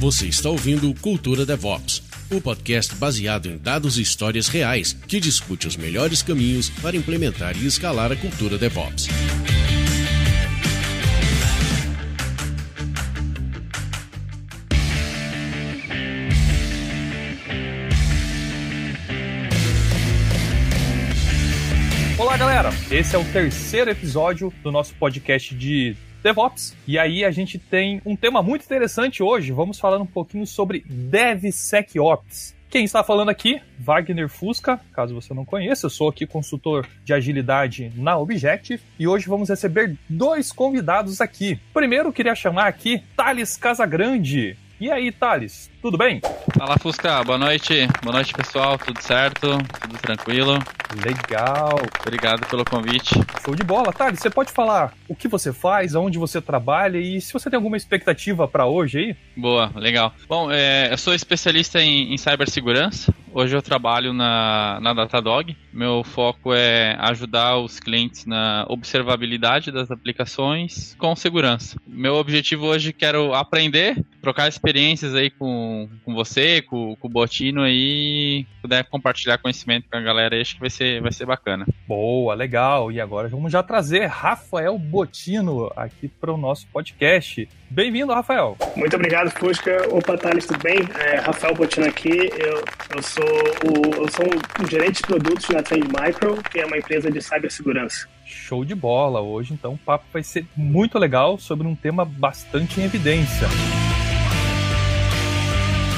Você está ouvindo Cultura DevOps, o podcast baseado em dados e histórias reais que discute os melhores caminhos para implementar e escalar a cultura DevOps. Olá, galera! Esse é o terceiro episódio do nosso podcast de DevOps. E aí a gente tem um tema muito interessante hoje. Vamos falar um pouquinho sobre DevSecOps. Quem está falando aqui? Wagner Fusca, caso você não conheça, eu sou aqui consultor de agilidade na Objective e hoje vamos receber dois convidados aqui. Primeiro, queria chamar aqui Thales Casagrande. E aí, Thales, tudo bem? Fala, Fusca. Boa noite. Boa noite, pessoal. Tudo certo? Tudo tranquilo? Legal. Obrigado pelo convite. Show de bola. Thales, você pode falar o que você faz, aonde você trabalha e se você tem alguma expectativa para hoje aí? Boa, legal. Bom, é, eu sou especialista em, em cibersegurança. Hoje eu trabalho na, na Datadog. Meu foco é ajudar os clientes na observabilidade das aplicações com segurança. Meu objetivo hoje quero aprender, trocar experiências aí com, com você, com, com o Botino aí, puder compartilhar conhecimento com a galera aí, acho que vai ser, vai ser bacana. Boa, legal. E agora vamos já trazer Rafael Botino aqui para o nosso podcast. Bem-vindo, Rafael. Muito obrigado, Fusca. Opa, Thales, tudo bem? É, Rafael Botino aqui. Eu, eu sou o, eu sou um gerente de produtos na Trend Micro, que é uma empresa de cibersegurança. Show de bola. Hoje, então, o papo vai ser muito legal sobre um tema bastante em evidência.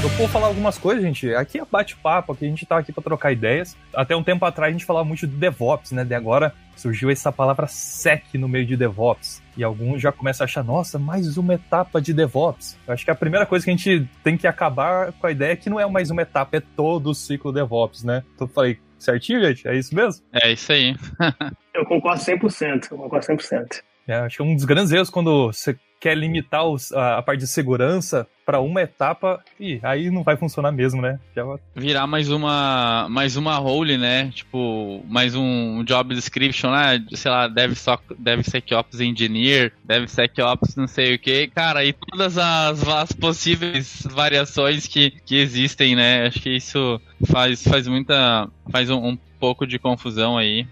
Eu vou falar algumas coisas, gente. Aqui é bate-papo, aqui a gente tá aqui para trocar ideias. Até um tempo atrás a gente falava muito de DevOps, né? De agora surgiu essa palavra SEC no meio de DevOps. E alguns já começam a achar, nossa, mais uma etapa de DevOps. Eu acho que a primeira coisa que a gente tem que acabar com a ideia é que não é mais uma etapa, é todo o ciclo DevOps, né? Então eu falei, certinho, gente? É isso mesmo? É isso aí. eu concordo 100%, eu concordo 100%. É, acho que é um dos grandes erros quando você quer limitar os, a, a, parte de segurança para uma etapa e aí não vai funcionar mesmo, né? Já... Virar mais uma mais uma role, né? Tipo, mais um job description, né? Sei lá, DevSecOps Engineer, DevSecOps não sei o que. Cara, e todas as, as possíveis variações que, que existem, né? Acho que isso faz, faz muita... faz um, um pouco de confusão aí.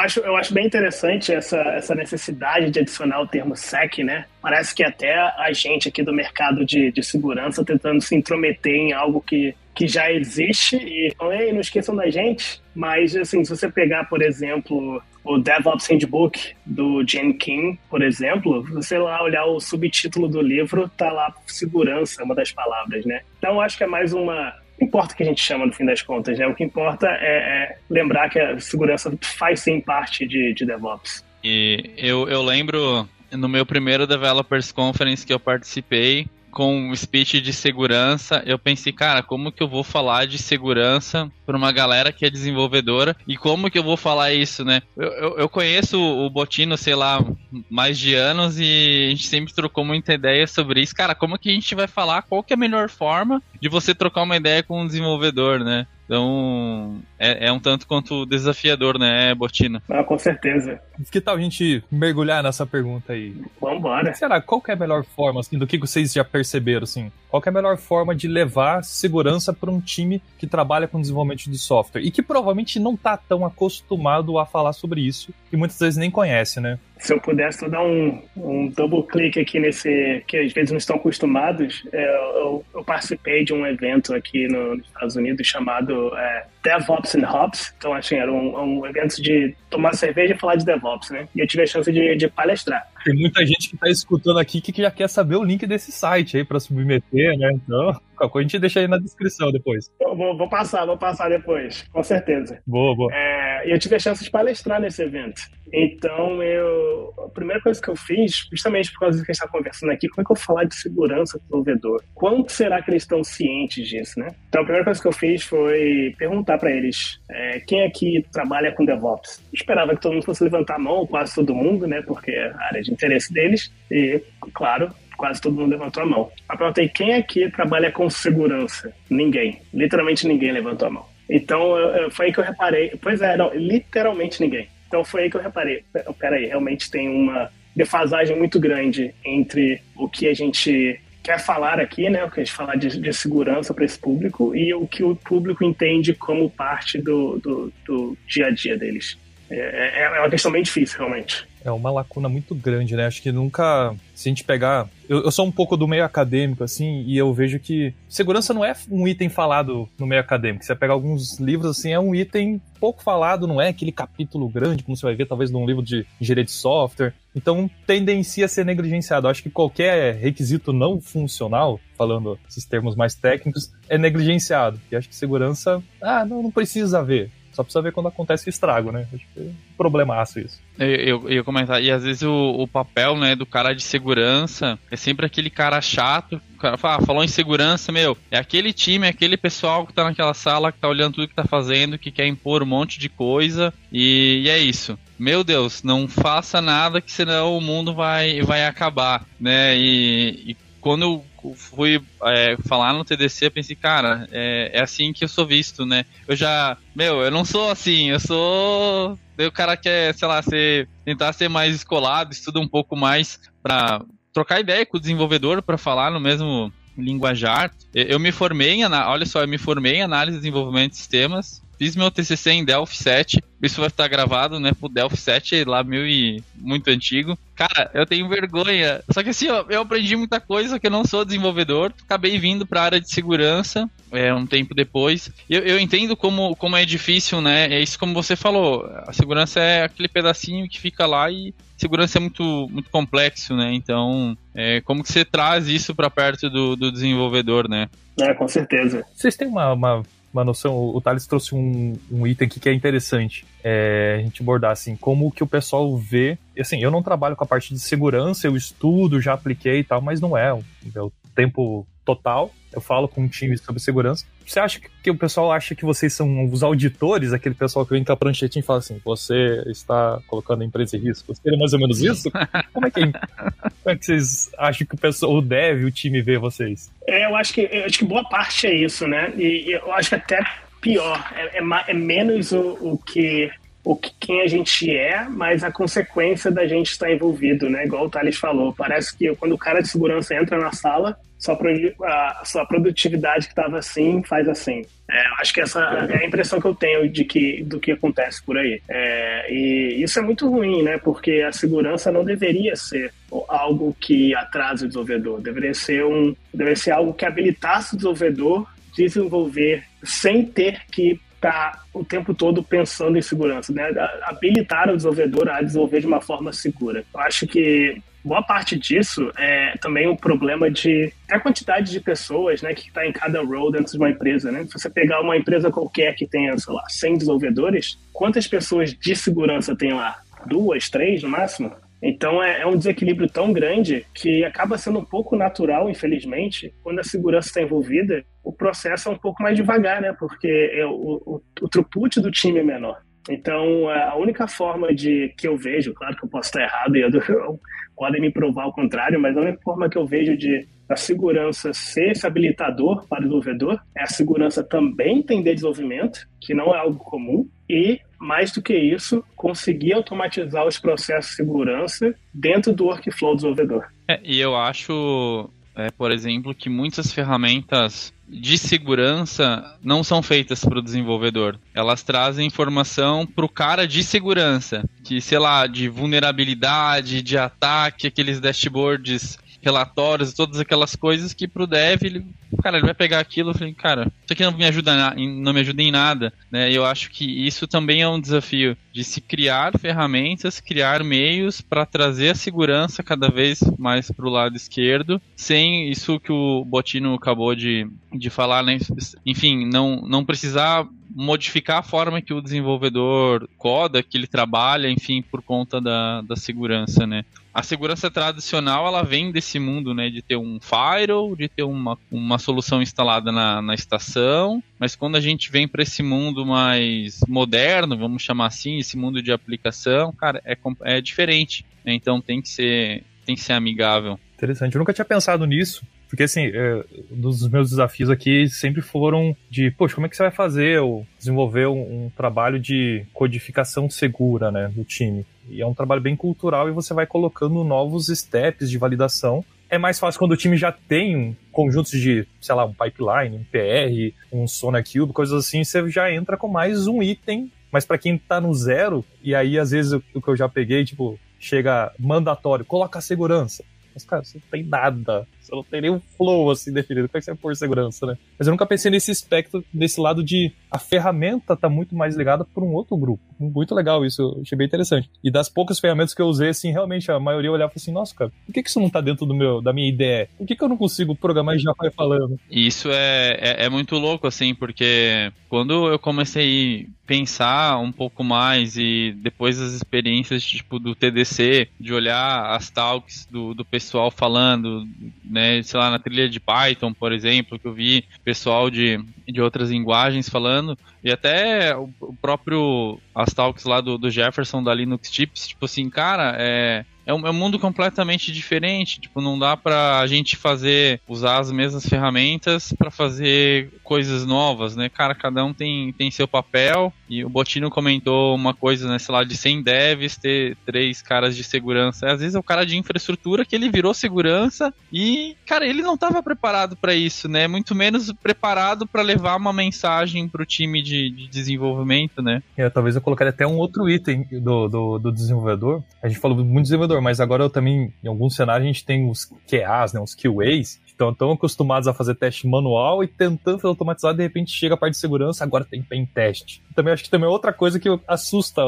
Acho, eu acho bem interessante essa, essa necessidade de adicionar o termo SEC, né? Parece que até a gente aqui do mercado de, de segurança tentando se intrometer em algo que, que já existe e Ei, não esqueçam da gente. Mas, assim, se você pegar, por exemplo, o DevOps Handbook do Jen King, por exemplo, você lá olhar o subtítulo do livro, tá lá segurança, uma das palavras, né? Então, acho que é mais uma importa o que a gente chama no fim das contas, né? O que importa é, é lembrar que a segurança faz sim parte de, de DevOps. E eu, eu lembro no meu primeiro Developers Conference que eu participei, com um speech de segurança, eu pensei, cara, como que eu vou falar de segurança para uma galera que é desenvolvedora e como que eu vou falar isso, né? Eu, eu, eu, conheço o Botino, sei lá, mais de anos e a gente sempre trocou muita ideia sobre isso. Cara, como que a gente vai falar qual que é a melhor forma de você trocar uma ideia com um desenvolvedor, né? Então, é, é, um tanto quanto desafiador, né, Botina? Ah, com certeza. Que tal a gente mergulhar nessa pergunta aí? Vambora. Será, qual que é a melhor forma, assim, do que vocês já perceberam, assim? Qual que é a melhor forma de levar segurança para um time que trabalha com desenvolvimento de software e que provavelmente não está tão acostumado a falar sobre isso e muitas vezes nem conhece, né? Se eu pudesse dar um, um double click aqui nesse, que às vezes não estão acostumados, é, eu, eu, participei de um evento aqui no, nos Estados Unidos chamado é, DevOps and Hops. Então, assim, era um, um, evento de tomar cerveja e falar de DevOps, né? E eu tive a chance de, de palestrar. Tem muita gente que está escutando aqui que já quer saber o link desse site aí para submeter, né? Então, qualquer coisa a gente deixa aí na descrição depois. vou, vou, passar, vou passar depois, com certeza. Boa, boa. É, eu tive a chance de palestrar nesse evento. Então, eu, a primeira coisa que eu fiz, justamente por causa do que a gente está conversando aqui, como é que eu vou falar de segurança do provedor? Quanto será que eles estão cientes disso, né? Então, a primeira coisa que eu fiz foi perguntar para eles é, quem aqui trabalha com DevOps. Eu esperava que todo mundo fosse levantar a mão, quase todo mundo, né? Porque é a área de interesse deles. E, claro, quase todo mundo levantou a mão. Eu perguntei quem aqui trabalha com segurança? Ninguém. Literalmente ninguém levantou a mão. Então, foi aí que eu reparei. Pois é, não, literalmente ninguém. Então foi aí que eu reparei, peraí, realmente tem uma defasagem muito grande entre o que a gente quer falar aqui, né? O que a gente falar de, de segurança para esse público e o que o público entende como parte do, do, do dia a dia deles. É, é, é uma questão bem difícil, realmente. É uma lacuna muito grande, né? Acho que nunca. Se a gente pegar. Eu, eu, sou um pouco do meio acadêmico, assim, e eu vejo que segurança não é um item falado no meio acadêmico. Você pegar alguns livros, assim, é um item pouco falado, não é aquele capítulo grande, como você vai ver, talvez, num livro de engenharia de software. Então, tendencia a ser negligenciado. Acho que qualquer requisito não funcional, falando esses termos mais técnicos, é negligenciado. E acho que segurança, ah, não, não precisa ver. Só precisa ver quando acontece o estrago, né? Acho que é um problemaço isso. Eu, ia comentar, e às vezes o, o, papel, né, do cara de segurança é sempre aquele cara chato. O cara fala, ah, falou em segurança, meu, é aquele time, é aquele pessoal que tá naquela sala, que tá olhando tudo que tá fazendo, que quer impor um monte de coisa, e, e é isso meu Deus, não faça nada que senão o mundo vai, vai acabar, né? E, e quando fui é, falar no TDC, eu pensei, cara, é, é, assim que eu sou visto, né? Eu já, meu, eu não sou assim, eu sou. O cara quer, sei lá, ser, tentar ser mais escolado, estuda um pouco mais pra trocar ideia com o desenvolvedor para falar no mesmo linguajar. Eu me formei em, olha só, eu me formei em análise de desenvolvimento de sistemas, fiz meu TCC em Delphi 7. Isso vai estar gravado, né, pro Delphi 7 lá mil e muito antigo. Cara, eu tenho vergonha. Só que assim, ó, eu aprendi muita coisa que eu não sou desenvolvedor. Acabei vindo para a área de segurança é, um tempo depois. Eu, eu entendo como, como é difícil, né? É isso como você falou. A segurança é aquele pedacinho que fica lá e segurança é muito, muito complexo, né? Então, é, como que você traz isso para perto do, do desenvolvedor, né? É, com certeza. Vocês têm uma, uma uma noção, o Thales trouxe um, um item aqui que é interessante é, a gente abordar, assim, como que o pessoal vê, assim, eu não trabalho com a parte de segurança, eu estudo, já apliquei e tal, mas não é, o, é o tempo total, eu falo com um time sobre segurança. Você acha que o pessoal acha que vocês são os auditores, aquele pessoal que vem com a pranchetinha e fala assim, você está colocando a empresa em risco? Seria mais ou menos isso? Como é que, como é que vocês acham que o pessoal, o dev, o time vê vocês? É, eu acho que, eu acho que boa parte é isso, né? E, eu acho que até pior, é, é, é menos o, o que o que, quem a gente é, mas a consequência da gente estar envolvido, né? Igual o Thales falou. Parece que quando o cara de segurança entra na sala, sua, a sua produtividade que estava assim faz assim. É, acho que essa é a impressão que eu tenho de que, do que acontece por aí. É, e isso é muito ruim, né? Porque a segurança não deveria ser algo que atrasa o desenvolvedor. Deveria ser, um, deveria ser algo que habilitasse o desenvolvedor desenvolver sem ter que estar o tempo todo pensando em segurança, né? Habilitar o desenvolvedor a desenvolver de uma forma segura. Eu acho que boa parte disso é também o um problema de a quantidade de pessoas né, que está em cada role dentro de uma empresa. Né? Se você pegar uma empresa qualquer que tenha, sei lá, 100 desenvolvedores, quantas pessoas de segurança tem lá? Duas, três no máximo? Então é, é, um desequilíbrio tão grande que acaba sendo um pouco natural, infelizmente, quando a segurança está envolvida, o processo é um pouco mais devagar, né? Porque é, o, o, o throughput do time é menor. Então, a única forma de que eu vejo, claro que eu posso estar errado e eu, podem me provar o contrário, mas a única forma que eu vejo de a segurança ser esse habilitador para o desenvolvedor é a segurança também entender desenvolvimento, que não é algo comum, e, mais do que isso, conseguir automatizar os processos de segurança dentro do workflow do desenvolvedor. É, e eu acho, é, por exemplo, que muitas ferramentas de segurança não são feitas para o desenvolvedor. Elas trazem informação para o cara de segurança, que sei lá, de vulnerabilidade, de ataque, aqueles dashboards relatórios, todas aquelas coisas que pro dev, ele, cara, ele vai pegar aquilo e falar, cara, isso aqui não me ajuda, não me ajuda em nada, né? Eu acho que isso também é um desafio de se criar ferramentas, criar meios para trazer a segurança cada vez mais pro lado esquerdo, sem isso que o Botino acabou de, de falar, né? Enfim, não, não precisar modificar a forma que o desenvolvedor coda, que ele trabalha, enfim, por conta da, da segurança, né? A segurança tradicional, ela vem desse mundo, né, de ter um firewall, de ter uma, uma solução instalada na, na estação, mas quando a gente vem para esse mundo mais moderno, vamos chamar assim, esse mundo de aplicação, cara, é, é diferente, né? então tem que ser tem que ser amigável. Interessante, eu nunca tinha pensado nisso, porque, assim, é, um dos meus desafios aqui sempre foram de, poxa, como é que você vai fazer ou desenvolver um, um, trabalho de codificação segura, né, do time? E é um trabalho bem cultural e você vai colocando novos steps de validação é mais fácil quando o time já tem um conjuntos de, sei lá, um pipeline, um PR, um SonarCube, coisas assim, você já entra com mais um item. Mas para quem tá no zero, e aí às vezes o que eu já peguei, tipo, chega mandatório, coloca a segurança. Mas, cara, você não tem nada. Você não tem nenhum flow assim definido. Como é que você vai pôr segurança, né? Mas eu nunca pensei nesse aspecto, nesse lado de a ferramenta tá muito mais ligada por um outro grupo. Muito legal isso, eu achei bem interessante. E das poucas ferramentas que eu usei, assim, realmente a maioria olhava assim, nossa, cara, por que, que isso não tá dentro do meu, da minha ideia? Por que, que eu não consigo programar e já vai falando? Isso é, é, é muito louco, assim, porque quando eu comecei pensar um pouco mais e depois das experiências tipo do TDC, de olhar as talks do, do pessoal falando, né, sei lá, na trilha de Python, por exemplo, que eu vi pessoal de, de outras linguagens falando, e até o, o próprio as talks lá do, do Jefferson da Linux Tips, tipo assim, cara, é, é um, é um mundo completamente diferente. Tipo, não dá pra gente fazer, usar as mesmas ferramentas para fazer coisas novas, né? Cara, cada um tem, tem seu papel. E o Botino comentou uma coisa, né? Sei lá, de 100 devs ter três caras de segurança. Às vezes é o cara de infraestrutura que ele virou segurança e, cara, ele não estava preparado para isso, né? Muito menos preparado para levar uma mensagem pro time de, de desenvolvimento, né? É, talvez eu colocaria até um outro item do, do, do desenvolvedor. A gente falou muito desenvolvedor, mas agora eu também, em alguns cenários, a gente tem os QAs, né? Os QAs, estão tão acostumados a fazer teste manual e tentando fazer automatizado, de repente chega a parte de segurança, agora tem pen teste. Também acho que também é outra coisa que assusta.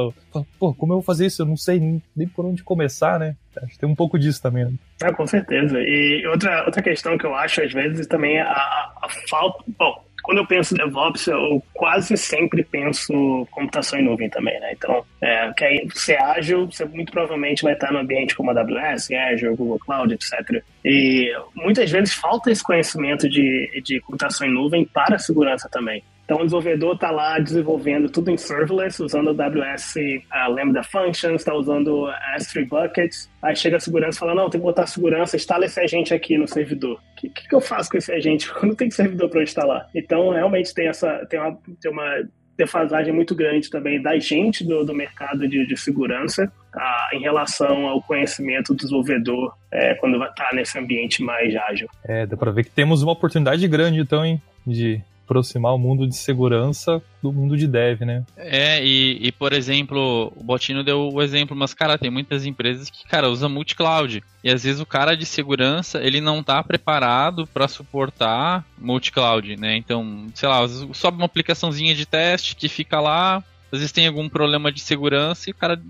Pô, como eu vou fazer isso? Eu não sei nem, nem por onde começar, né? Acho que tem um pouco disso também. Né? Ah, com certeza. E outra, outra questão que eu acho, às vezes, também é a, a falta. Bom, quando eu penso DevOps, eu quase sempre penso computação em nuvem também, né? Então, é, que aí ser ágil, você muito provavelmente vai estar no ambiente como AWS, Azure, Google Cloud, etc. E muitas vezes falta esse conhecimento de, de computação em nuvem para a segurança também. Então o desenvolvedor está lá desenvolvendo tudo em serverless, usando AWS uh, Lambda Functions, está usando S3 Buckets. Aí chega a segurança e fala, não, tem que botar segurança, instala esse agente aqui no servidor. O que, que, que, eu faço com esse agente quando tem servidor para instalar? Então realmente tem, essa, tem, uma, tem uma defasagem muito grande também da gente do, do mercado de, de segurança tá, em relação ao conhecimento do desenvolvedor é, quando vai estar tá nesse ambiente mais ágil. É, dá para ver que temos uma oportunidade grande então, hein, de aproximar o mundo de segurança do mundo de dev, né? É, e, e por exemplo, o Botino deu o exemplo, mas cara, tem muitas empresas que, cara, usam multi-cloud. E às vezes o cara de segurança, ele não tá preparado para suportar multi-cloud, né? Então, sei lá, sobe uma aplicaçãozinha de teste que fica lá, às vezes tem algum problema de segurança e o cara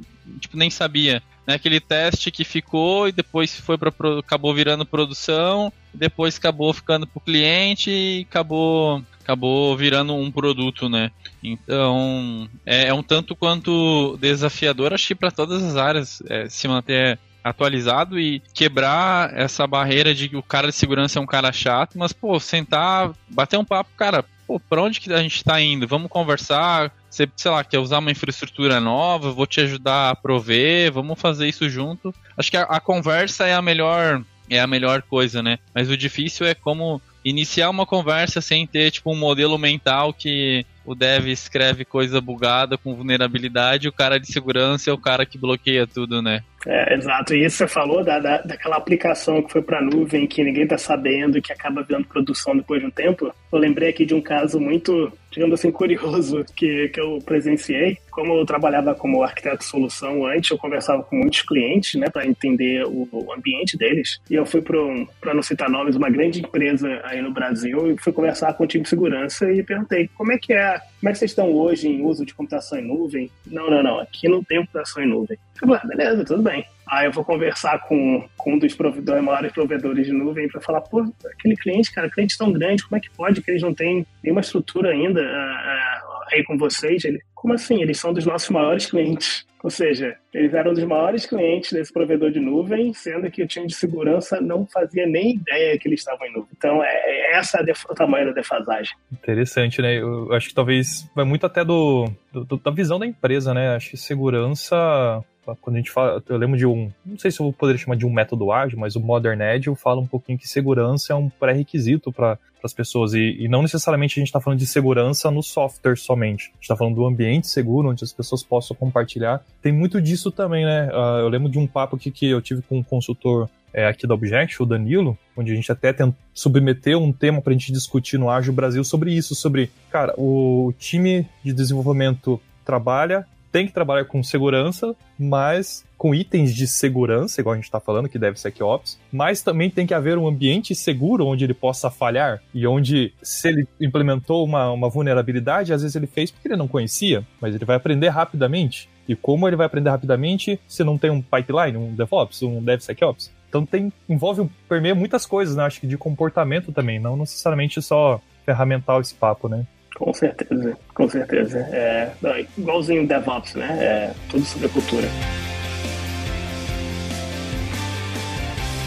tipo nem sabia né, aquele teste que ficou e depois foi para acabou virando produção, depois acabou ficando para o cliente e acabou acabou virando um produto, né? Então é, é um tanto quanto desafiador, acho que para todas as áreas é, se manter atualizado e quebrar essa barreira de que o cara de segurança é um cara chato, mas pô, sentar, bater um papo, cara, pô, pra onde que a gente tá indo? Vamos conversar, você, sei lá, quer usar uma infraestrutura nova, vou te ajudar a prover, vamos fazer isso junto. Acho que a, a conversa é a melhor é a melhor coisa, né? Mas o difícil é como iniciar uma conversa sem ter tipo um modelo mental que o dev escreve coisa bugada com vulnerabilidade, o cara de segurança é o cara que bloqueia tudo, né? É, exato. E isso você falou da, da, daquela aplicação que foi para nuvem, que ninguém tá sabendo, que acaba vendo produção depois de um tempo. Eu lembrei aqui de um caso muito, digamos assim, curioso que, que eu presenciei. Como eu trabalhava como arquiteto de solução antes, eu conversava com muitos clientes, né, para entender o, o, ambiente deles. E eu fui para, não citar nomes, uma grande empresa aí no Brasil e fui conversar com o time de segurança e perguntei como é que é, como é que vocês estão hoje em uso de computação em nuvem? Não, não, não, aqui não tem computação em nuvem. Eu falei, ah, beleza, tudo bem. Aí eu vou conversar com, com um dos provedores, maiores provedores de nuvem para falar, pô, aquele cliente, cara, cliente tão grande, como é que pode que eles não têm nenhuma estrutura ainda uh, uh, aí com vocês? Ele, como assim? Eles são dos nossos maiores clientes. Ou seja, eles eram dos maiores clientes desse provedor de nuvem, sendo que o time de segurança não fazia nem ideia que eles estavam em nuvem. Então, é, é essa é o tamanho da defasagem. Interessante, né? Eu acho que talvez vai muito até do, do da visão da empresa, né? Acho que segurança quando a gente fala, eu lembro de um, não sei se eu poderia chamar de um método ágil, mas o Modern Agile fala um pouquinho que segurança é um pré-requisito para as pessoas e, e, não necessariamente a gente está falando de segurança no software somente. A gente está falando do ambiente seguro onde as pessoas possam compartilhar. Tem muito disso também, né? Uh, eu lembro de um papo aqui que eu tive com um consultor é, aqui da Object, o Danilo, onde a gente até submeteu um tema para a gente discutir no Ágil Brasil sobre isso, sobre, cara, o time de desenvolvimento trabalha, tem que trabalhar com segurança, mas com itens de segurança, igual a gente está falando, que deve ser SecOps, mas também tem que haver um ambiente seguro onde ele possa falhar e onde, se ele implementou uma, uma vulnerabilidade, às vezes ele fez porque ele não conhecia, mas ele vai aprender rapidamente. E como ele vai aprender rapidamente se não tem um pipeline, um DevOps, um DevSecOps? Então tem, envolve, permeia muitas coisas, né? Acho que de comportamento também, não necessariamente só ferramental esse papo, né? Com certeza, com certeza. É, igualzinho DevOps, né? É tudo sobre a cultura.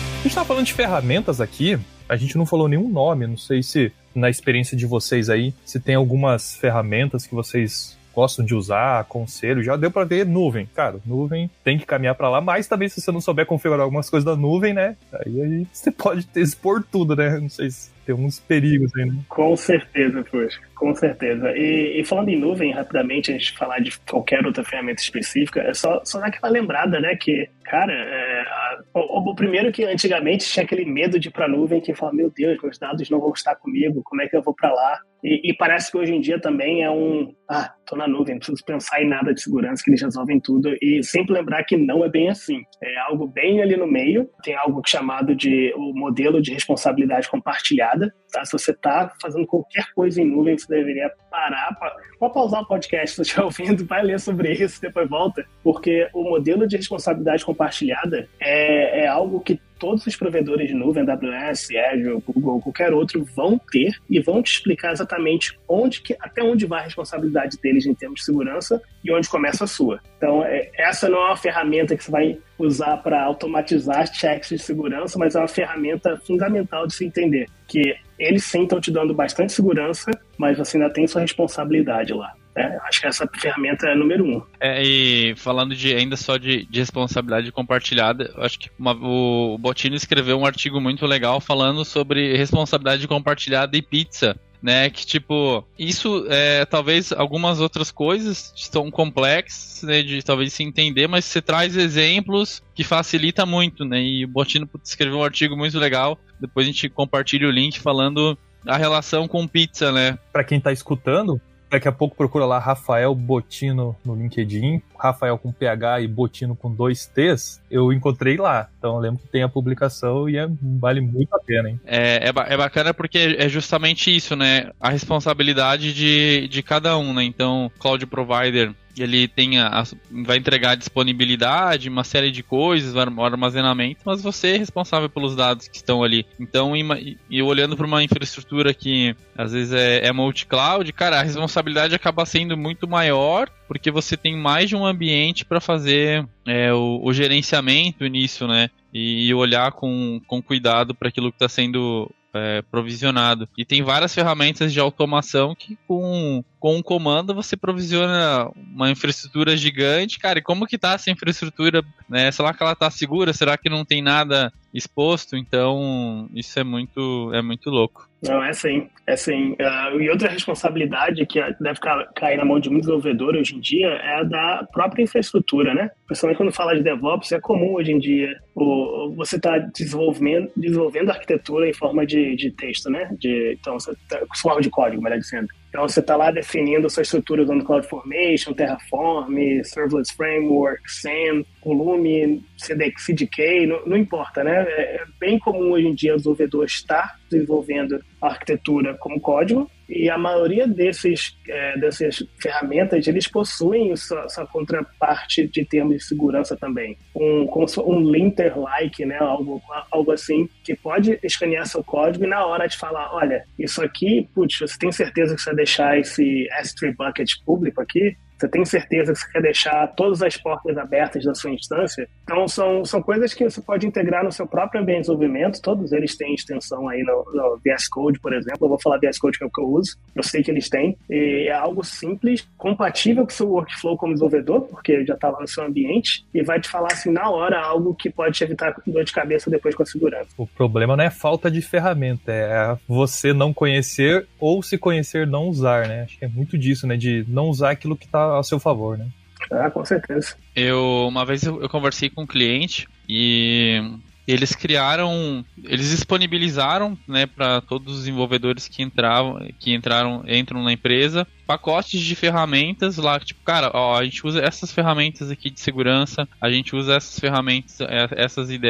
A gente estava falando de ferramentas aqui, a gente não falou nenhum nome, não sei se na experiência de vocês aí, se tem algumas ferramentas que vocês gostam de usar, aconselho, já deu para ver nuvem. Cara, nuvem tem que caminhar para lá, mas também se você não souber configurar algumas coisas da nuvem, né? Aí, aí você pode expor tudo, né? Não sei se tem uns perigos aí, né? Com certeza, poxa, com certeza. E, e, falando em nuvem, rapidamente, antes de falar de qualquer outra ferramenta específica, é só, só dar aquela lembrada, né? Que, cara, é, a, o, o, primeiro que antigamente tinha aquele medo de ir pra nuvem, que fala, meu Deus, meus dados não vão estar comigo, como é que eu vou para lá? E, e, parece que hoje em dia também é um, ah, tô na nuvem, não preciso pensar em nada de segurança, que eles resolvem tudo. E sempre lembrar que não é bem assim. É algo bem ali no meio, tem algo chamado de o modelo de responsabilidade compartilhada Tá? Se você está fazendo qualquer coisa em nuvem, você deveria parar, pode pausar o podcast se estiver ouvindo, vai ler sobre isso, depois volta, porque o modelo de responsabilidade compartilhada é, é algo que todos os provedores de nuvem, AWS, Azure, Google, qualquer outro, vão ter e vão te explicar exatamente onde que, até onde vai a responsabilidade deles em termos de segurança e onde começa a sua. Então, é, essa não é uma ferramenta que você vai usar para automatizar checks de segurança, mas é uma ferramenta fundamental de se entender que eles sim estão te dando bastante segurança, mas você ainda tem sua responsabilidade lá. É, acho que essa ferramenta é número um. É, e falando de ainda só de, de responsabilidade compartilhada, acho que uma, o Botino escreveu um artigo muito legal falando sobre responsabilidade compartilhada e pizza né? Que tipo, isso é talvez algumas outras coisas são complexas, né? De talvez se entender, mas você traz exemplos que facilita muito, né? E o Botino escreveu um artigo muito legal. Depois a gente compartilha o link falando a relação com pizza, né? Para quem tá escutando, Daqui a pouco procura lá Rafael Botino no LinkedIn, Rafael com PH e Botino com dois T's, eu encontrei lá. Então lembro que tem a publicação e é, vale muito a pena, hein? É, é, é, bacana porque é justamente isso, né? A responsabilidade de, de cada um, né? Então, Cloud Provider ele tem a, vai entregar disponibilidade, uma série de coisas, armazenamento, mas você é responsável pelos dados que estão ali. Então, e, e olhando para uma infraestrutura que às vezes é, é multi-cloud, cara, a responsabilidade acaba sendo muito maior porque você tem mais de um ambiente para fazer é, o, o, gerenciamento nisso, né? E, e olhar com, com cuidado para aquilo que está sendo é, provisionado. E tem várias ferramentas de automação que com, com um comando você provisiona uma infraestrutura gigante. Cara, e como que tá essa infraestrutura? Né? Será que ela tá segura? Será que não tem nada exposto? Então, isso é muito, é muito louco. Não, é sim, é sim. Uh, e outra responsabilidade que deve cair na mão de muitos desenvolvedores hoje em dia é a da própria infraestrutura, né? Principalmente quando fala de DevOps, é comum hoje em dia o, você está desenvolvendo, desenvolvendo arquitetura em forma de, de texto, né? De, então, você tá, forma de código, melhor dizendo. Então, você está lá definindo sua estrutura usando CloudFormation, Terraform, Serverless Framework, SAM, volume, CDK, não, não importa, né? É, é bem comum hoje em dia o desenvolvedor estar desenvolvendo a arquitetura como código e a maioria desses, é, dessas ferramentas eles possuem sua, sua, contraparte de termos de segurança também. Um um linter-like né? Algo algo assim que pode escanear seu código e na hora de falar olha isso aqui putz você tem certeza que você vai deixar esse S3 bucket público aqui você tem certeza que você quer deixar todas as portas abertas da sua instância? Então, são, são coisas que você pode integrar no seu próprio ambiente de desenvolvimento. Todos eles têm extensão aí no, no VS Code, por exemplo. Eu vou falar VS Code que é o que eu uso. Eu sei que eles têm. E é algo simples, compatível com o seu workflow como desenvolvedor, porque já está lá no seu ambiente, e vai te falar assim na hora algo que pode te evitar dor de cabeça depois com a segurança. O problema não é falta de ferramenta, é você não conhecer ou se conhecer não usar, né? Acho que é muito disso, né? De não usar aquilo que está a seu favor, né? Ah, com certeza. Eu, uma vez eu, eu conversei com um cliente e eles criaram, eles disponibilizaram, né, para todos os desenvolvedores que entravam, que entraram, entram na empresa, pacotes de ferramentas lá, tipo, cara, ó, a gente usa essas ferramentas aqui de segurança, a gente usa essas ferramentas, é, essas. Então,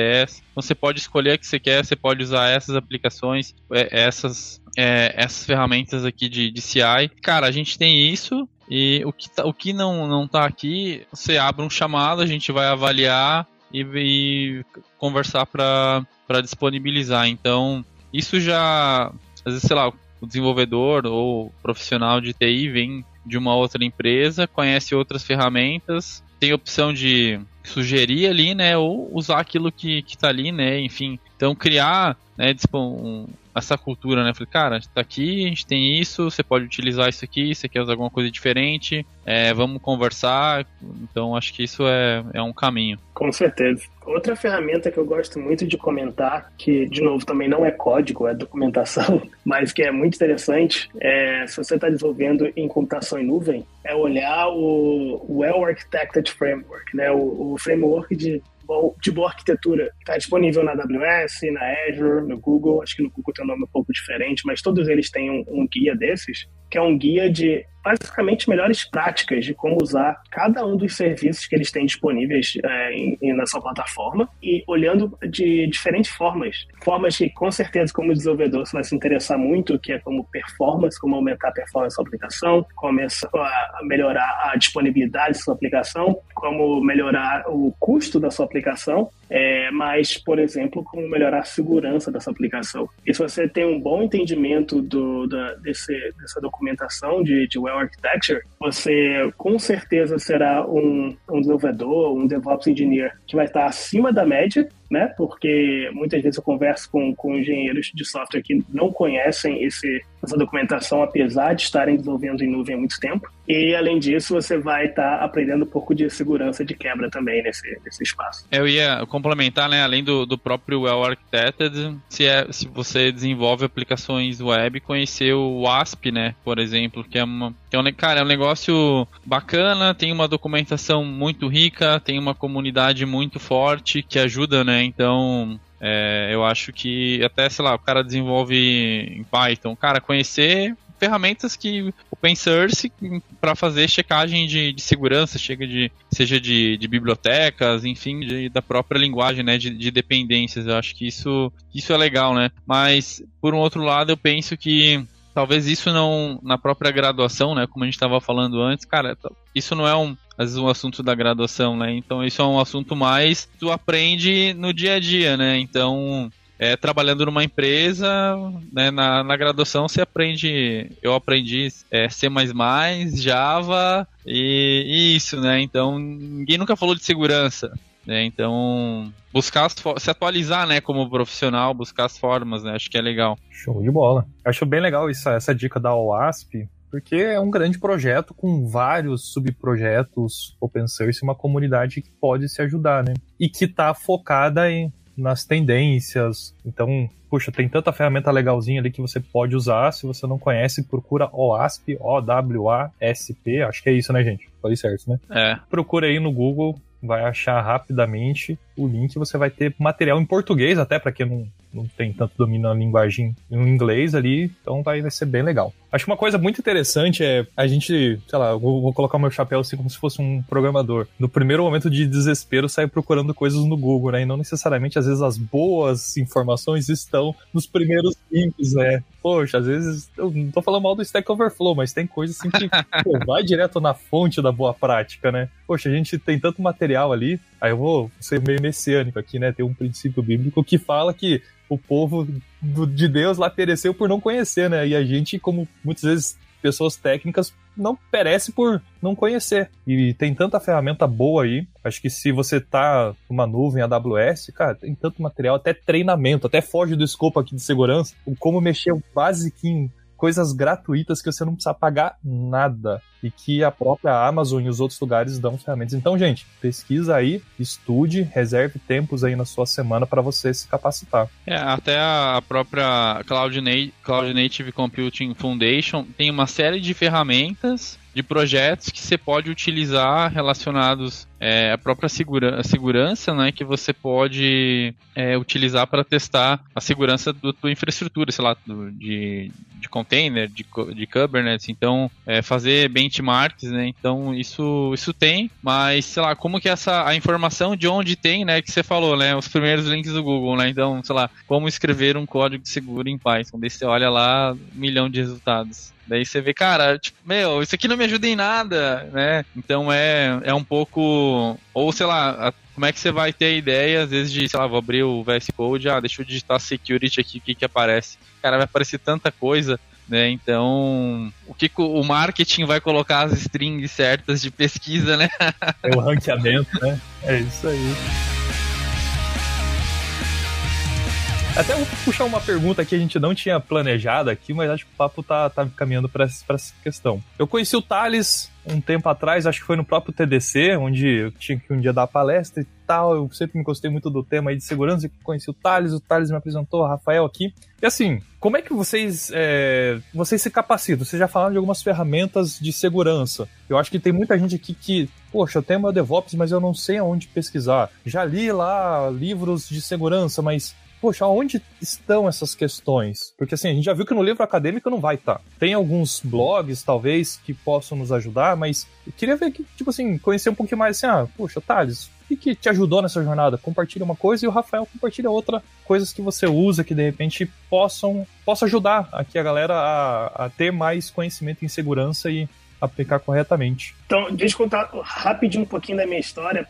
você pode escolher o que você quer, você pode usar essas aplicações, é, essas é, essas ferramentas aqui de, de CI. Cara, a gente tem isso, e o que, tá, o que não, não tá aqui, você abre um chamado, a gente vai avaliar e, e conversar para disponibilizar. Então, isso já, às vezes, sei lá, o desenvolvedor ou profissional de TI vem de uma outra empresa, conhece outras ferramentas, tem opção de sugerir ali, né, ou usar aquilo que, que tá ali, né, enfim. Então, criar, né, tipo, um, essa cultura, né? Falei, cara, tá aqui, a gente tem isso, você pode utilizar isso aqui, você quer usar alguma coisa diferente, é, vamos conversar. Então acho que isso é, é um caminho. Com certeza. Outra ferramenta que eu gosto muito de comentar, que de novo também não é código, é documentação, mas que é muito interessante, é se você está desenvolvendo em computação em nuvem, é olhar o Well Architected Framework, né? o, o framework de de boa arquitetura. Está disponível na AWS, na Azure, no Google. Acho que no Google tem um nome um pouco diferente, mas todos eles têm um, um guia desses, que é um guia de basicamente melhores práticas de como usar cada um dos serviços que eles têm disponíveis é, em, na sua plataforma e olhando de diferentes formas. Formas que, com certeza, como desenvolvedor, você vai se interessar muito, que é como performance, como aumentar a performance da sua aplicação, começar a melhorar a disponibilidade da sua aplicação, como melhorar o custo da sua aplicação, é, mas, por exemplo, como melhorar a segurança dessa aplicação. E se você tem um bom entendimento do, da, desse, dessa documentação de, de Architecture, você com certeza será um, um desenvolvedor, um DevOps Engineer que vai estar acima da média né? Porque muitas vezes eu converso com, com engenheiros de software que não conhecem esse, essa documentação, apesar de estarem desenvolvendo em nuvem há muito tempo. E, além disso, você vai estar aprendendo um pouco de segurança de quebra também nesse, nesse espaço. Eu ia complementar, né? Além do, do próprio Well Architected, se, é, se você desenvolve aplicações web, conhecer o WASP, né? Por exemplo, que é uma. É um, cara, é um negócio bacana, tem uma documentação muito rica, tem uma comunidade muito forte que ajuda, né? Então, é, eu acho que até, sei lá, o cara desenvolve em Python, cara, conhecer ferramentas que open source para fazer checagem de, de, segurança, chega de seja de, de bibliotecas, enfim, de, da própria linguagem, né, de, de, dependências. Eu acho que isso isso é legal, né? Mas por um outro lado, eu penso que talvez isso não na própria graduação, né, como a gente estava falando antes, cara, isso não é um às vezes um assunto da graduação, né? Então isso é um assunto mais tu aprende no dia a dia, né? Então, é, trabalhando numa empresa, né, na, na graduação você aprende, eu aprendi é, C++, Java e, e isso, né? Então ninguém nunca falou de segurança, né? Então, buscar as, se atualizar, né, como profissional, buscar as formas, né? Acho que é legal. Show de bola. Acho bem legal isso, essa dica da OASP, porque é um grande projeto com vários subprojetos open source, uma comunidade que pode se ajudar, né? E que está focada em, nas tendências. Então, puxa, tem tanta ferramenta legalzinha ali que você pode usar. Se você não conhece, procura OASP, O-W-A-S-P. Acho que é isso, né, gente? Falei certo, né? É. Procura aí no Google, vai achar rapidamente o link. Você vai ter material em português, até para quem não, não tem tanto domínio na linguagem em inglês ali. Então vai, vai ser bem legal. Acho que uma coisa muito interessante é a gente, sei lá, vou, vou colocar o meu chapéu assim como se fosse um programador. No primeiro momento de desespero, sai procurando coisas no Google, né? E não necessariamente, às vezes, as boas informações estão nos primeiros links, né? Poxa, às vezes, eu não tô falando mal do Stack Overflow, mas tem coisas assim que pô, vai direto na fonte da boa prática, né? Poxa, a gente tem tanto material ali, aí eu vou ser meio messiânico aqui, né? Tem um princípio bíblico que fala que o povo de Deus lá pereceu por não conhecer, né? E a gente, como muitas vezes pessoas técnicas, não perece por não conhecer. E tem tanta ferramenta boa aí. Acho que se você tá numa nuvem AWS, cara, tem tanto material, até treinamento, até foge do escopo aqui de segurança, como mexer o basiquinho coisas gratuitas que você não precisa pagar nada e que a própria Amazon e os outros lugares dão ferramentas. Então, gente, pesquisa aí, estude, reserve tempos aí na sua semana para você se capacitar. É, até a própria Cloud, Na Cloud Native Computing Foundation tem uma série de ferramentas de projetos que você pode utilizar relacionados é a própria segura, segurança né, que você pode é, utilizar para testar a segurança da tua infraestrutura, sei lá, do, de, de container, de, de Kubernetes, então é, fazer benchmarks, né? Então isso, isso tem, mas sei lá, como que essa a informação de onde tem, né? Que você falou, né? Os primeiros links do Google, né? Então, sei lá, como escrever um código seguro em Python. Daí você olha lá, um milhão de resultados. Daí você vê, cara, tipo, meu, isso aqui não me ajuda em nada, né? Então é, é um pouco. Ou sei lá, a, como é que você vai ter a ideia, às vezes, de, sei lá, vou abrir o VS Code, ah, deixa eu digitar security aqui, o que que aparece? Cara, vai aparecer tanta coisa. Né, então, o que o marketing vai colocar as strings certas de pesquisa, né? É o ranqueamento, né? É isso aí. Até vou puxar uma pergunta que a gente não tinha planejado aqui, mas acho que o papo tá, tá caminhando para essa questão. Eu conheci o Thales um tempo atrás, acho que foi no próprio TDC, onde eu tinha que um dia dar palestra e tal. Eu sempre me gostei muito do tema aí de segurança conheci o Thales, o Thales me apresentou, o Rafael aqui. E assim, como é que vocês, é, vocês se capacitam? Vocês já falaram de algumas ferramentas de segurança. Eu acho que tem muita gente aqui que, poxa, eu tenho meu DevOps, mas eu não sei aonde pesquisar. Já li lá livros de segurança, mas poxa, onde estão essas questões? Porque assim, a gente já viu que no livro acadêmico não vai estar. Tá. Tem alguns blogs, talvez, que possam nos ajudar, mas queria ver que, tipo assim, conhecer um pouquinho mais assim, ah, poxa, Thales, o que, que te ajudou nessa jornada? Compartilha uma coisa e o Rafael compartilha outra, coisas que você usa que de repente possam, possa ajudar aqui a galera a, a ter mais conhecimento em segurança e aplicar corretamente. Então, deixa eu contar rapidinho um pouquinho da minha história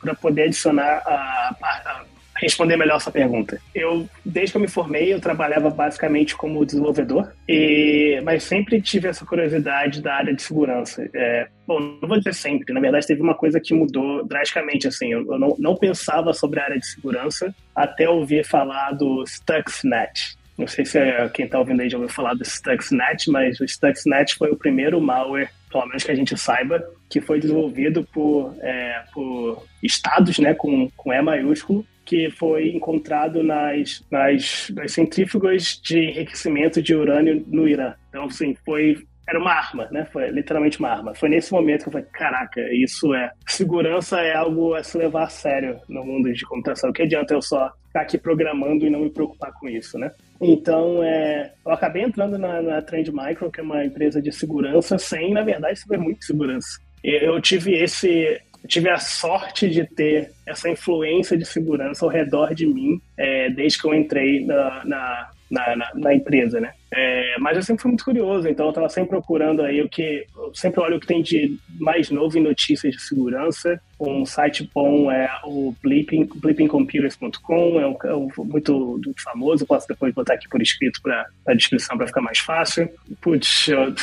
para poder adicionar a, a, responder melhor essa pergunta. Eu, desde que eu me formei, eu trabalhava basicamente como desenvolvedor, e, mas sempre tive essa curiosidade da área de segurança. É, bom, não vou dizer sempre, na verdade teve uma coisa que mudou drasticamente, assim, eu, eu não, não pensava sobre a área de segurança até ouvir falar do Stuxnet. Não sei se é, quem está ouvindo aí já ouviu falar do Stuxnet, mas o Stuxnet foi o primeiro malware, pelo menos que a gente saiba, que foi desenvolvido por, é, por estados, né, com, com E maiúsculo, que foi encontrado nas, nas, nas centrífugas de enriquecimento de urânio no Irã. Então, assim, foi era uma arma, né? Foi literalmente uma arma. Foi nesse momento que eu falei, caraca, isso é segurança é algo a se levar a sério no mundo de computação. Que adianta eu só estar aqui programando e não me preocupar com isso, né? Então, é, eu acabei entrando na, na Trend Micro, que é uma empresa de segurança, sem, na verdade, saber muito de segurança. Eu tive esse eu tive a sorte de ter essa influência de segurança ao redor de mim é, desde que eu entrei na, na, na, na, na empresa, né? É, mas eu sempre fui muito curioso, então eu estava sempre procurando aí o que. Eu sempre olho o que tem de mais novo em notícias de segurança. Um site bom é o Blipping, blippingcomputers.com, é, um, é um muito, muito famoso. Posso depois botar aqui por escrito para a descrição para ficar mais fácil. Putz, eu,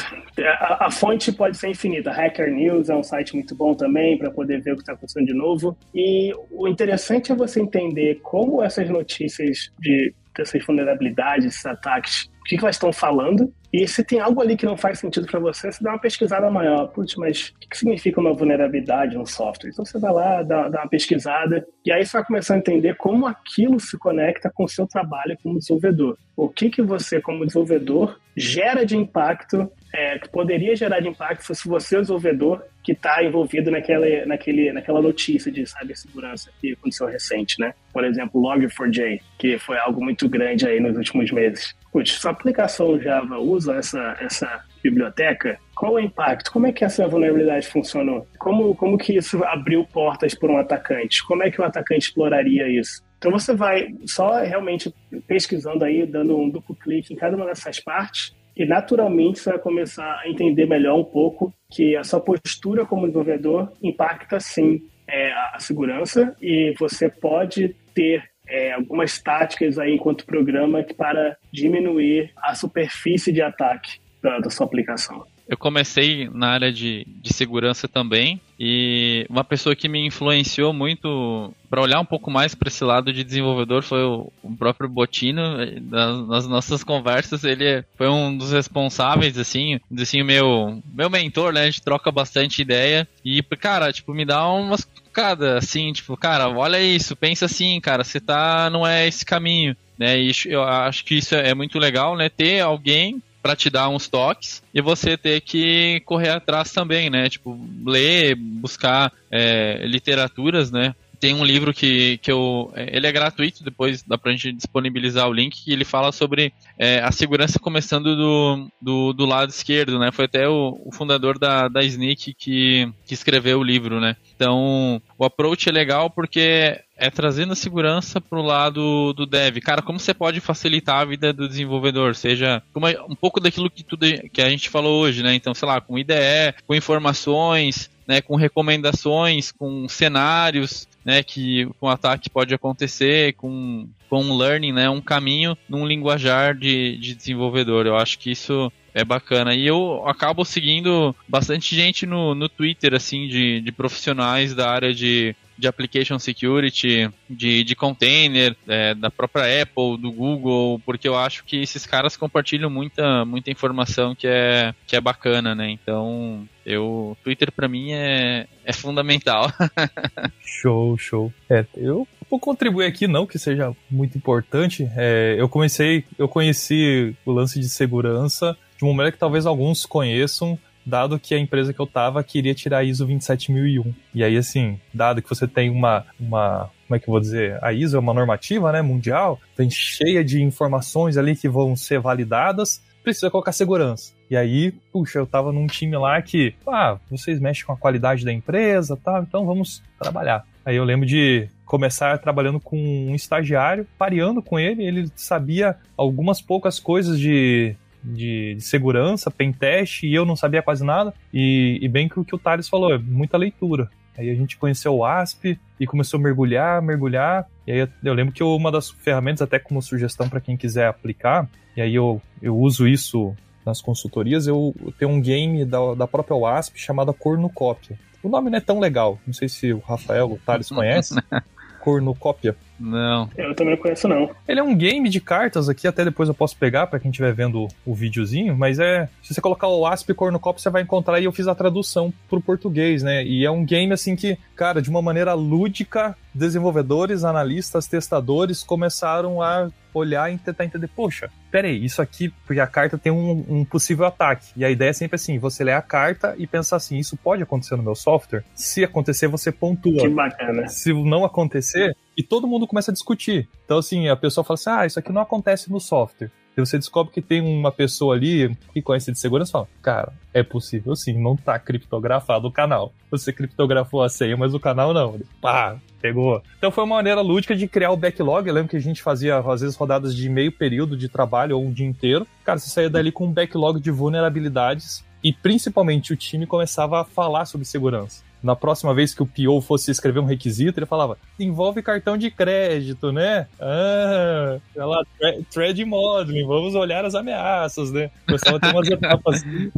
a, a, fonte pode ser infinita. Hacker News é um site muito bom também para poder ver o que está acontecendo de novo. E o interessante é você entender como essas notícias de dessas vulnerabilidades, esses ataques, o que, que elas estão falando. E se tem algo ali que não faz sentido para você, você dá uma pesquisada maior. Putz, mas o que, que significa uma vulnerabilidade no software? Então você vai lá, dá, dá uma pesquisada, e aí você vai começar a entender como aquilo se conecta com o seu trabalho como desenvolvedor. O que, que você, como desenvolvedor, gera de impacto, é, que poderia gerar de impacto se você, o desenvolvedor, que está envolvido naquela, naquele, naquela notícia de cibersegurança que aconteceu recente, né? Por exemplo, Log4j, que foi algo muito grande aí nos últimos meses. Putz, sua aplicação Java usa essa, essa biblioteca, qual o impacto? Como é que essa vulnerabilidade funcionou? Como, como que isso abriu portas para um atacante? Como é que o atacante exploraria isso? Então você vai só realmente pesquisando aí, dando um duplo clique em cada uma dessas partes, e naturalmente você vai começar a entender melhor um pouco que a sua postura como desenvolvedor impacta sim é, a segurança e você pode ter é, algumas táticas aí enquanto programa para diminuir a superfície de ataque da, da sua aplicação. Eu comecei na área de, de segurança também e uma pessoa que me influenciou muito para olhar um pouco mais para esse lado de desenvolvedor foi o, o próprio Botino. Nas, nas, nossas conversas, ele foi um dos responsáveis, assim, assim, meu, meu mentor, né? A gente troca bastante ideia e, cara, tipo, me dá umas cada assim, tipo, cara, olha isso, pensa assim, cara, você tá, não é esse caminho, né? E eu acho que isso é muito legal, né? Ter alguém para te dar uns toques e você ter que correr atrás também, né? Tipo, ler, buscar é, literaturas, né? Tem um livro que, que eu. É, ele é gratuito, depois dá pra gente disponibilizar o link, que ele fala sobre é, a segurança começando do, do, do, lado esquerdo, né? Foi até o, o, fundador da, da Sneak que, que escreveu o livro, né? Então, o approach é legal porque é trazendo a segurança pro lado do dev. Cara, como você pode facilitar a vida do desenvolvedor? Seja como é, um pouco daquilo que, tudo, que a gente falou hoje, né? Então, sei lá, com IDE, com informações, né, com recomendações, com cenários, né, que um ataque pode acontecer, com, com um learning, né, um caminho num linguajar de, de desenvolvedor. Eu acho que isso é bacana. E eu acabo seguindo bastante gente no, no Twitter, assim, de, de profissionais da área de de application security, de, de container, é, da própria Apple, do Google, porque eu acho que esses caras compartilham muita, muita informação que é, que é bacana, né? Então, eu, Twitter para mim é, é fundamental. show, show. É, eu vou contribuir aqui não que seja muito importante. É, eu comecei, eu conheci o lance de segurança de uma maneira que talvez alguns conheçam dado que a empresa que eu tava queria tirar a ISO 27001. E aí, assim, dado que você tem uma, uma como é que eu vou dizer? A ISO é uma normativa, né, mundial, tem cheia de informações ali que vão ser validadas, precisa colocar segurança. E aí, puxa, eu tava num time lá que, ah, vocês mexem com a qualidade da empresa, tá? Então vamos trabalhar. Aí eu lembro de começar trabalhando com um estagiário, pareando com ele, ele sabia algumas poucas coisas de de, de segurança, pentest, e eu não sabia quase nada. E, e bem que o que o Thales falou, é muita leitura. Aí a gente conheceu o ASP e começou a mergulhar, mergulhar. E aí eu lembro que uma das ferramentas, até como sugestão para quem quiser aplicar, e aí eu, eu uso isso nas consultorias, eu, eu tenho um game da, da própria WASP chamado Cornucópia. O nome não é tão legal, não sei se o Rafael, o Thales conhece. Cornucópia. Não. Eu também não conheço, não. Ele é um game de cartas aqui, até depois eu posso pegar para quem estiver vendo o videozinho, mas é. Se você colocar o ASP Cornucópia, você vai encontrar e eu fiz a tradução pro português, né? E é um game assim que, cara, de uma maneira lúdica, desenvolvedores, analistas, testadores começaram a olhar e tentar entender, poxa, peraí, isso aqui, porque a carta tem um, um, possível ataque. E a ideia é sempre assim, você lê a carta e pensa assim, isso pode acontecer no meu software? Se acontecer, você pontua. Que bacana. Se não acontecer, e todo mundo começa a discutir. Então, assim, a pessoa fala assim, ah, isso aqui não acontece no software. E você descobre que tem uma pessoa ali que conhece de segurança e fala, cara, é possível sim, não tá criptografado o canal. Você criptografou a senha, mas o canal não. Pá, pegou. Então foi uma maneira lúdica de criar o backlog. Eu lembro que a gente fazia, às vezes, rodadas de meio período de trabalho ou um dia inteiro. Cara, você saía dali com um backlog de vulnerabilidades e principalmente o time começava a falar sobre segurança na próxima vez que o PO fosse escrever um requisito, ele falava, envolve cartão de crédito, né? Ah, lá, thread modeling, vamos olhar as ameaças, né? Começava a ter umas etapas assim.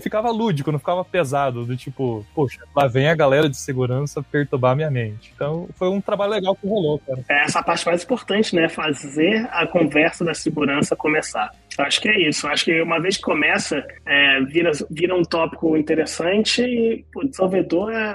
Ficava lúdico, não ficava pesado, do tipo, poxa, lá vem a galera de segurança perturbar minha mente. Então, foi um trabalho legal que rolou, cara. É essa parte mais importante, né? Fazer a conversa da segurança começar. Acho que é isso. Acho que uma vez que começa, é, vira, vira um tópico interessante e o desenvolvedor é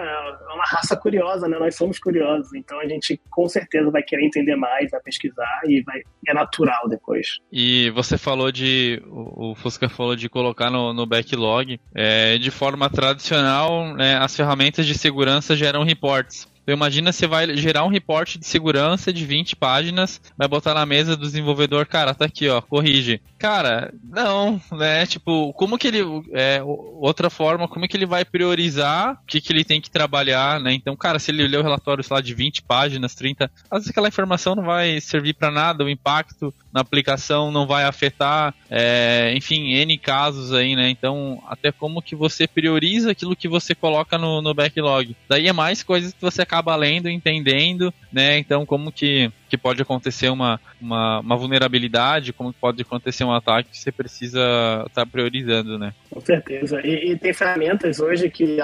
uma raça curiosa, né? Nós somos curiosos. Então a gente com certeza vai querer entender mais, vai pesquisar e vai, é natural depois. E você falou de. O Fusca falou de colocar no, no backlog. É, de forma tradicional, né, as ferramentas de segurança geram reports. Então imagina você vai gerar um reporte de segurança de 20 páginas, vai botar na mesa do desenvolvedor, cara, tá aqui, ó, corrige. Cara, não, né? Tipo, como que ele. É, outra forma, como é que ele vai priorizar o que, que ele tem que trabalhar, né? Então, cara, se ele ler o relatório, sei lá, de 20 páginas, 30, às vezes aquela informação não vai servir para nada, o impacto na aplicação não vai afetar, é, enfim, N casos aí, né? Então, até como que você prioriza aquilo que você coloca no, no backlog. Daí é mais coisas que você acaba lendo, entendendo, né? Então, como que que pode acontecer uma, uma, uma, vulnerabilidade, como pode acontecer um ataque que você precisa estar tá priorizando, né? Com certeza. E, e tem ferramentas hoje que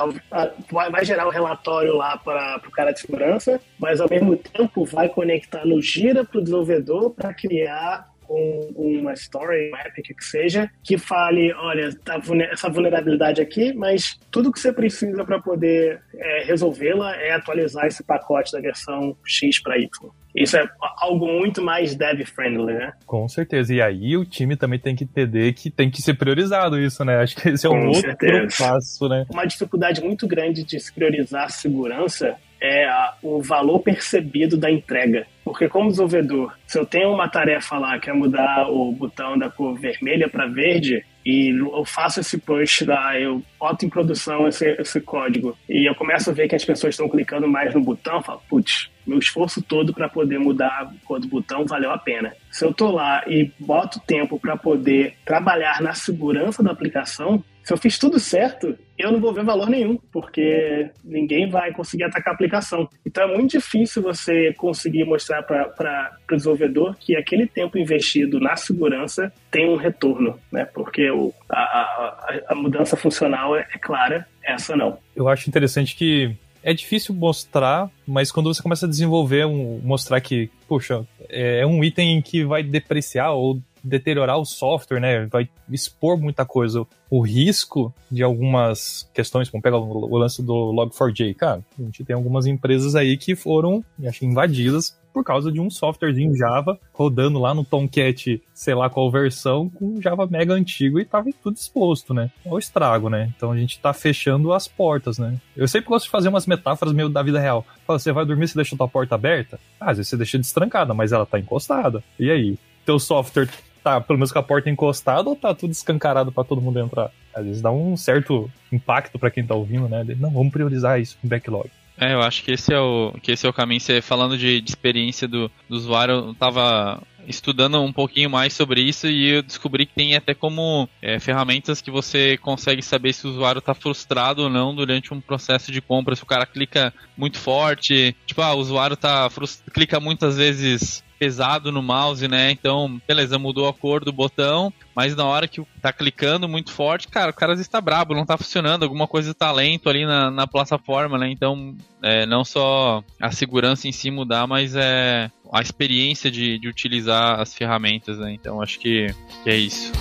vai gerar um relatório lá para o cara de segurança, mas ao mesmo tempo vai conectar no Gira para o desenvolvedor para criar um, uma story, uma epic que seja, que fale, olha, tá essa vulnerabilidade aqui, mas tudo que você precisa para poder é, resolvê-la é atualizar esse pacote da versão X para Y. Isso é algo muito mais dev-friendly, né? Com certeza. E aí o time também tem que entender que tem que ser priorizado isso, né? Acho que esse é um Com outro certeza. passo, né? Uma dificuldade muito grande de se priorizar a segurança é o valor percebido da entrega. Porque como desenvolvedor, se eu tenho uma tarefa lá que é mudar o botão da cor vermelha para verde, e eu faço esse push lá, eu boto em produção esse, esse código e eu começo a ver que as pessoas estão clicando mais no botão, eu falo, putz, meu esforço todo para poder mudar a cor do botão valeu a pena. Se eu tô lá e boto tempo para poder trabalhar na segurança da aplicação, se eu fiz tudo certo, eu não vou ver valor nenhum, porque ninguém vai conseguir atacar a aplicação. Então é muito difícil você conseguir mostrar para o desenvolvedor que aquele tempo investido na segurança tem um retorno, né? Porque o, a, a, a mudança funcional é, é clara, essa não. Eu acho interessante que é difícil mostrar, mas quando você começa a desenvolver, um, mostrar que, poxa, é um item que vai depreciar ou deteriorar o software, né? Vai expor muita coisa. O risco de algumas questões, como pega o lance do Log4j, cara, a gente tem algumas empresas aí que foram, acho, invadidas por causa de um softwarezinho Java rodando lá no Tomcat, sei lá qual versão, com Java mega antigo e tava tudo exposto, né? É o estrago, né? Então a gente tá fechando as portas, né? Eu sempre gosto de fazer umas metáforas meio da vida real. Fala, você vai dormir, você deixa a tua porta aberta? Ah, às vezes você deixa destrancada, mas ela tá encostada. E aí? Teu software tá pelo menos com a porta encostada ou tá tudo escancarado para todo mundo entrar? Às vezes dá um certo impacto para quem tá ouvindo, né? Não, vamos priorizar isso no backlog. É, eu acho que esse é o, que esse é o caminho. Você falando de, de experiência do, do usuário, eu tava estudando um pouquinho mais sobre isso e eu descobri que tem até como é, ferramentas que você consegue saber se o usuário está frustrado ou não durante um processo de compra. Se o cara clica muito forte, tipo, ah, o usuário tá clica muitas vezes pesado no mouse, né? Então, beleza, mudou a cor do botão, mas na hora que tá clicando muito forte, cara, o cara às vezes tá brabo, não tá funcionando, alguma coisa tá lento ali na, na plataforma, né? Então, é, não só a segurança em si mudar, mas é a experiência de, de utilizar as ferramentas, né? Então, acho que, que é isso.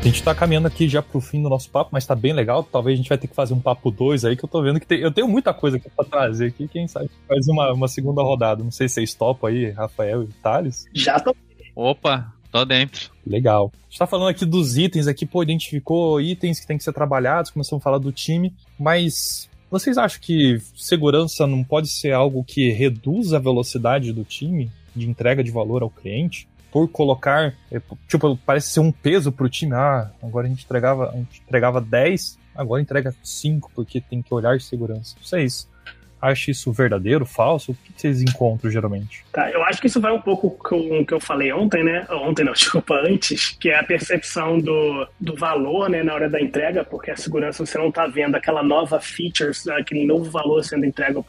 A gente tá caminhando aqui já pro fim do nosso papo, mas tá bem legal. Talvez a gente vai ter que fazer um papo 2 aí, que eu tô vendo que tem, eu tenho muita coisa aqui pra trazer aqui. Quem sabe faz uma, uma segunda rodada. Não sei se vocês topam aí, Rafael e Thales. Já tô. Opa, tô dentro. Legal. A gente tá falando aqui dos itens aqui, pô, identificou itens que tem que ser trabalhados, começamos a falar do time, mas vocês acham que segurança não pode ser algo que reduz a velocidade do time de entrega de valor ao cliente? Por colocar, é, tipo, parece ser um peso pro time. Ah, agora a gente entregava, a gente entregava 10, agora entrega 5, porque tem que olhar segurança. Vocês acham isso verdadeiro, falso? O que vocês encontram geralmente? Tá, eu acho que isso vai um pouco com o que eu falei ontem, né? Ontem não, desculpa, antes, que é a percepção do, do valor, né, na hora da entrega, porque a segurança você não tá vendo aquela nova features, aquele novo valor sendo entregue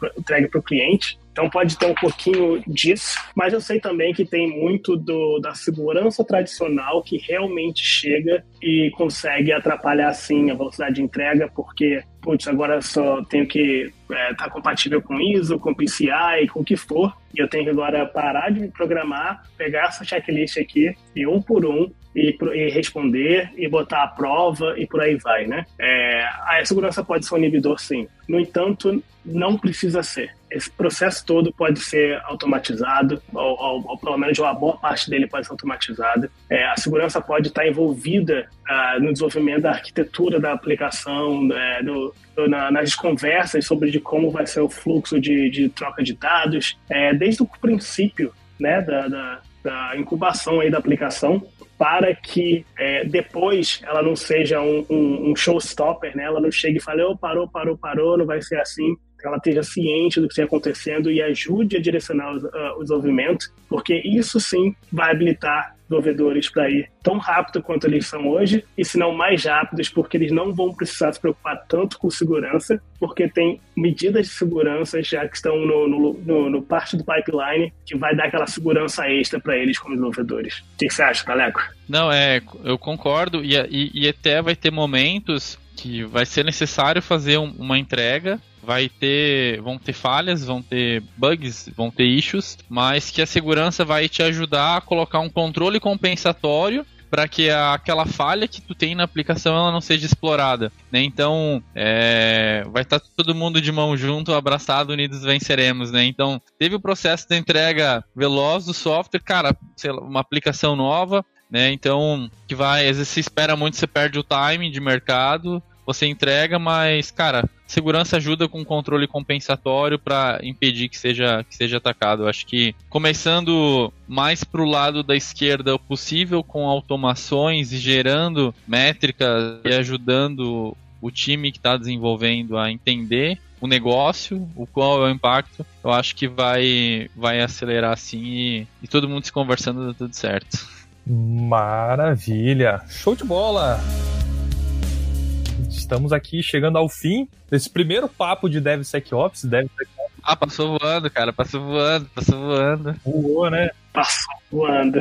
para o cliente. Então pode ter um pouquinho disso, mas eu sei também que tem muito do, da segurança tradicional que realmente chega e consegue atrapalhar sim a velocidade de entrega, porque putz, agora só tenho que estar é, tá compatível com ISO, com PCI, com o que for, e eu tenho que agora parar de programar, pegar essa checklist aqui e um por um e, e, responder e botar a prova e por aí vai, né? É, a segurança pode ser um inibidor, sim. No entanto, não precisa ser. Esse processo todo pode ser automatizado, ou, ou, ou pelo menos uma boa parte dele pode ser automatizada. É, a segurança pode estar envolvida uh, no desenvolvimento da arquitetura da aplicação, é, do, do, na, nas conversas sobre de como vai ser o fluxo de, de troca de dados, é, desde o princípio né, da, da, da incubação aí da aplicação para que é, depois ela não seja um, um, um, showstopper, né? Ela não chegue e fale, oh, parou, parou, parou, não vai ser assim. Que ela esteja ciente do que está acontecendo e ajude a direcionar uh, o desenvolvimento, porque isso sim vai habilitar desenvolvedores para ir tão rápido quanto eles são hoje, e se não mais rápidos, porque eles não vão precisar se preocupar tanto com segurança, porque tem medidas de segurança já que estão no, no, no, no parte do pipeline que vai dar aquela segurança extra para eles como desenvolvedores. O que você acha, Taleco? Não, é, eu concordo, e, e, e até vai ter momentos que vai ser necessário fazer um, uma entrega vai ter, vão ter falhas, vão ter bugs, vão ter issues, mas que a segurança vai te ajudar a colocar um controle compensatório para que aquela falha que tu tem na aplicação ela não seja explorada. Né? Então, é, vai estar tá todo mundo de mão junto, abraçado, unidos venceremos. Né? Então, teve o processo de entrega veloz do software, cara, lá, uma aplicação nova, né? Então, que vai, às vezes se espera muito, você perde o time de mercado, você entrega, mas, cara, segurança ajuda com controle compensatório para impedir que seja, que seja atacado. Acho que começando mais para o lado da esquerda possível, com automações e gerando métricas e ajudando o time que está desenvolvendo a entender o negócio, o qual é o impacto, eu acho que vai, vai acelerar assim e, e todo mundo se conversando dá tudo certo. Maravilha! Show de bola! Estamos aqui chegando ao fim desse primeiro papo de DevSecOps. DevSecOps. Ah, passou voando, cara. Passou voando, passou voando. Voou, né? Passou voando.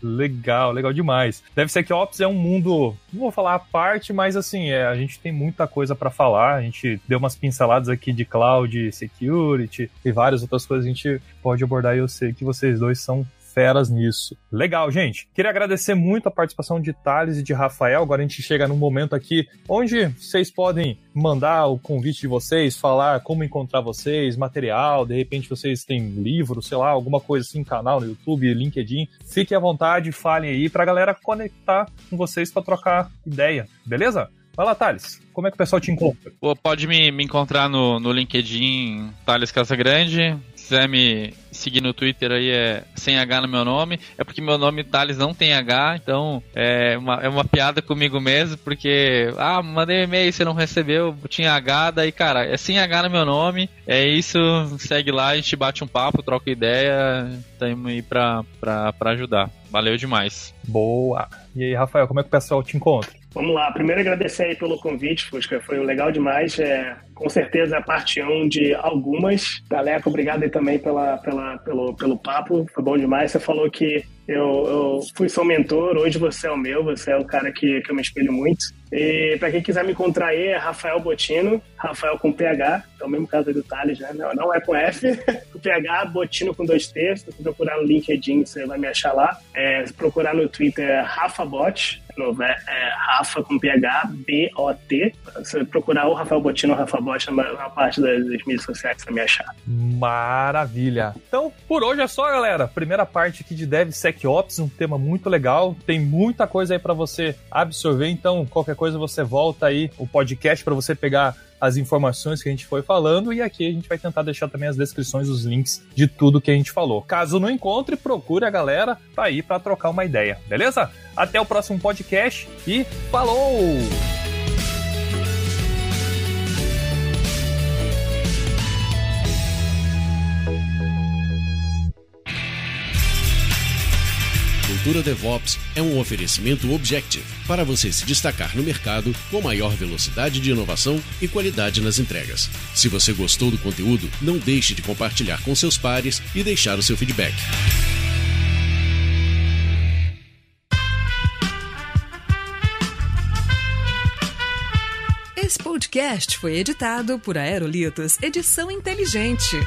Legal, legal demais. DevSecOps é um mundo, não vou falar a parte, mas assim, é, a gente tem muita coisa para falar. A gente deu umas pinceladas aqui de cloud security e várias outras coisas a gente pode abordar. E eu sei que vocês dois são feras nisso. Legal, gente. Queria agradecer muito a participação de Thales e de Rafael. Agora a gente chega num momento aqui onde vocês podem mandar o convite de vocês, falar como encontrar vocês, material, de repente vocês têm livro, sei lá, alguma coisa assim, canal no YouTube, LinkedIn. Fiquem à vontade, falem aí pra galera conectar com vocês para trocar ideia, beleza? Vai lá, Thales. Como é que o pessoal te encontra? Pô, pode me, me encontrar no, no LinkedIn Thales Casagrande. Se quiser me seguir no Twitter aí é sem H no meu nome. É porque meu nome Thales não tem H, então é uma, é uma piada comigo mesmo, porque, ah, mandei um e-mail, você não recebeu, tinha H, daí, cara, é sem H no meu nome. É isso, segue lá, a gente bate um papo, troca ideia, estamos aí pra, pra, pra ajudar. Valeu demais. Boa! E aí, Rafael, como é que o pessoal te encontra? Vamos lá, primeiro agradecer aí pelo convite, Fusca, foi legal demais. É, com certeza a parte 1 de algumas. Galeco, obrigado aí também pela, pela, pelo, pelo papo, foi bom demais. Você falou que eu, eu fui seu mentor, hoje você é o meu, você é o cara que, que eu me espelho muito. E para quem quiser me encontrar aí, é Rafael Botino, Rafael com PH, é o mesmo caso do Thales, né? Não, não é com F, com PH, Botino com dois T. Se procurar no LinkedIn, você vai me achar lá. É, se procurar no Twitter, é Rafa Bot, novo, é, é Rafa com PH, B-O-T. Se procurar o Rafael Botino ou Rafa Bot na, na parte das, das mídias sociais, você vai me achar. Maravilha! Então, por hoje é só, galera. Primeira parte aqui de DevSecOps, um tema muito legal. Tem muita coisa aí para você absorver, então qualquer coisa você volta aí o podcast para você pegar as informações que a gente foi falando e aqui a gente vai tentar deixar também as descrições, os links de tudo que a gente falou. Caso não encontre, procure a galera tá aí para trocar uma ideia, beleza? Até o próximo podcast e falou! Cultura DevOps é um oferecimento Objective para você se destacar no mercado com maior velocidade de inovação e qualidade nas entregas. Se você gostou do conteúdo, não deixe de compartilhar com seus pares e deixar o seu feedback. Esse podcast foi editado por Aerolitos Edição Inteligente.